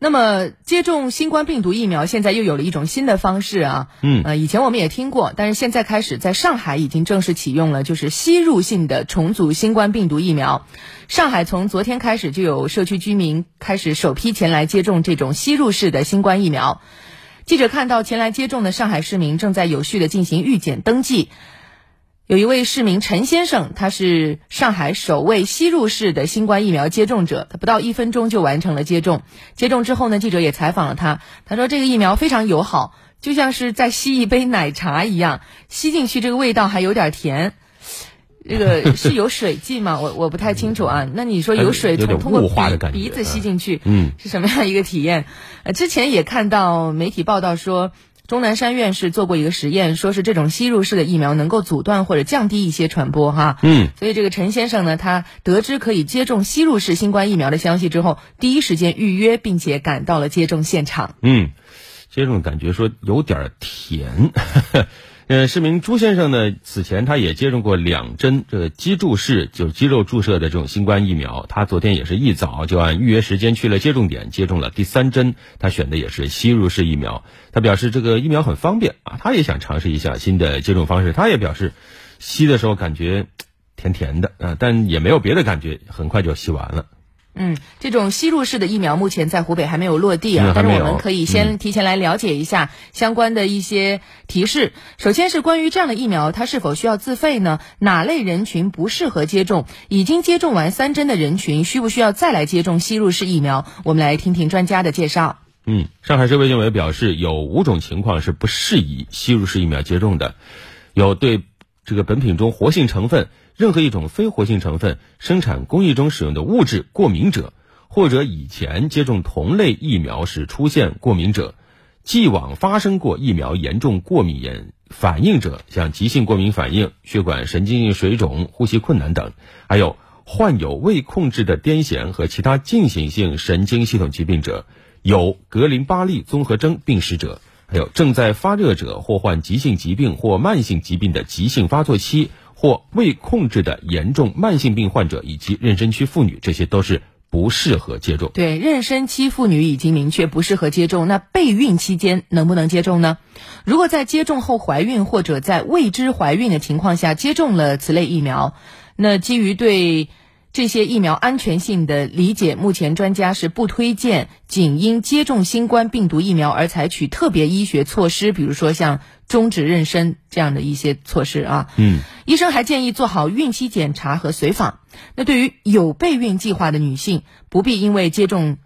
那么接种新冠病毒疫苗现在又有了一种新的方式啊，嗯呃，以前我们也听过，但是现在开始在上海已经正式启用了，就是吸入性的重组新冠病毒疫苗。上海从昨天开始就有社区居民开始首批前来接种这种吸入式的新冠疫苗。记者看到前来接种的上海市民正在有序的进行预检登记。有一位市民陈先生，他是上海首位吸入式的新冠疫苗接种者，他不到一分钟就完成了接种。接种之后呢，记者也采访了他，他说这个疫苗非常友好，就像是在吸一杯奶茶一样，吸进去这个味道还有点甜。这个是有水剂吗？我我不太清楚啊。那你说有水通通过鼻鼻子吸进去，嗯，是什么样一个体验？呃，之前也看到媒体报道说。钟南山院士做过一个实验，说是这种吸入式的疫苗能够阻断或者降低一些传播，哈。嗯，所以这个陈先生呢，他得知可以接种吸入式新冠疫苗的消息之后，第一时间预约，并且赶到了接种现场。嗯，接种感觉说有点甜。呃，市民朱先生呢，此前他也接种过两针这个肌注式，就是肌肉注射的这种新冠疫苗。他昨天也是一早就按预约时间去了接种点接种了第三针，他选的也是吸入式疫苗。他表示这个疫苗很方便啊，他也想尝试一下新的接种方式。他也表示，吸的时候感觉 甜甜的啊，但也没有别的感觉，很快就吸完了。嗯，这种吸入式的疫苗目前在湖北还没有落地啊，但是我们可以先提前来了解一下相关的一些提示。首先是关于这样的疫苗，它是否需要自费呢？哪类人群不适合接种？已经接种完三针的人群，需不需要再来接种吸入式疫苗？我们来听听专家的介绍。嗯，上海市卫健委表示，有五种情况是不适宜吸入式疫苗接种的，有对这个本品中活性成分、任何一种非活性成分、生产工艺中使用的物质过敏者，或者以前接种同类疫苗时出现过敏者，既往发生过疫苗严重过敏原反应者，像急性过敏反应、血管神经性水肿、呼吸困难等，还有患有未控制的癫痫和其他进行性神经系统疾病者。有格林巴利综合征病史者，还有正在发热者或患急性疾病或慢性疾病的急性发作期或未控制的严重慢性病患者，以及妊娠期妇女，这些都是不适合接种。对，妊娠期妇女已经明确不适合接种，那备孕期间能不能接种呢？如果在接种后怀孕或者在未知怀孕的情况下接种了此类疫苗，那基于对这些疫苗安全性的理解，目前专家是不推荐仅因接种新冠病毒疫苗而采取特别医学措施，比如说像终止妊娠这样的一些措施啊。嗯，医生还建议做好孕期检查和随访。那对于有备孕计划的女性，不必因为接种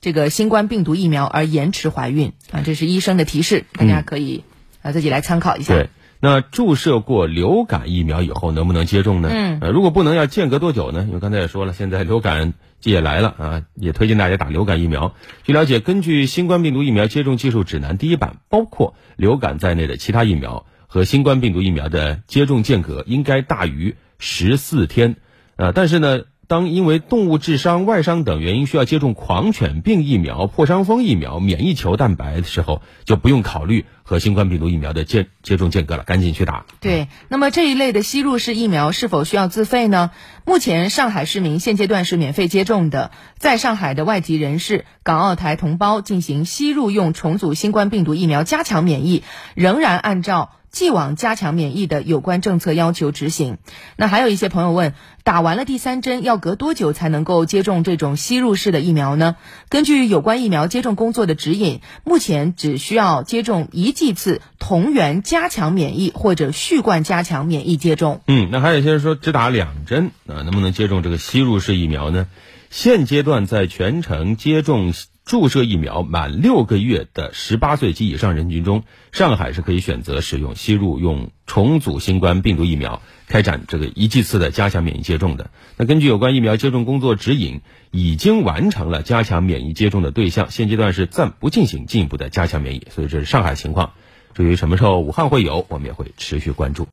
这个新冠病毒疫苗而延迟怀孕啊，这是医生的提示，大家可以啊自己来参考一下。对。那注射过流感疫苗以后能不能接种呢？嗯，呃，如果不能，要间隔多久呢？因为刚才也说了，现在流感季也来了啊，也推荐大家打流感疫苗。据了解，根据新冠病毒疫苗接种技术指南第一版，包括流感在内的其他疫苗和新冠病毒疫苗的接种间隔应该大于十四天。呃，但是呢，当因为动物致伤、外伤等原因需要接种狂犬病疫苗、破伤风疫苗、免疫球蛋白的时候，就不用考虑和新冠病毒疫苗的接接种间隔了，赶紧去打。对，那么这一类的吸入式疫苗是否需要自费呢？目前上海市民现阶段是免费接种的，在上海的外籍人士、港澳台同胞进行吸入用重组新冠病毒疫苗加强免疫，仍然按照。既往加强免疫的有关政策要求执行。那还有一些朋友问，打完了第三针要隔多久才能够接种这种吸入式的疫苗呢？根据有关疫苗接种工作的指引，目前只需要接种一剂次同源加强免疫或者续冠加强免疫接种。嗯，那还有些人说只打两针啊，能不能接种这个吸入式疫苗呢？现阶段在全程接种注射疫苗满六个月的十八岁及以上人群中，上海是可以选择使用吸入用重组新冠病毒疫苗开展这个一剂次的加强免疫接种的。那根据有关疫苗接种工作指引，已经完成了加强免疫接种的对象，现阶段是暂不进行进一步的加强免疫。所以这是上海情况。至于什么时候武汉会有，我们也会持续关注。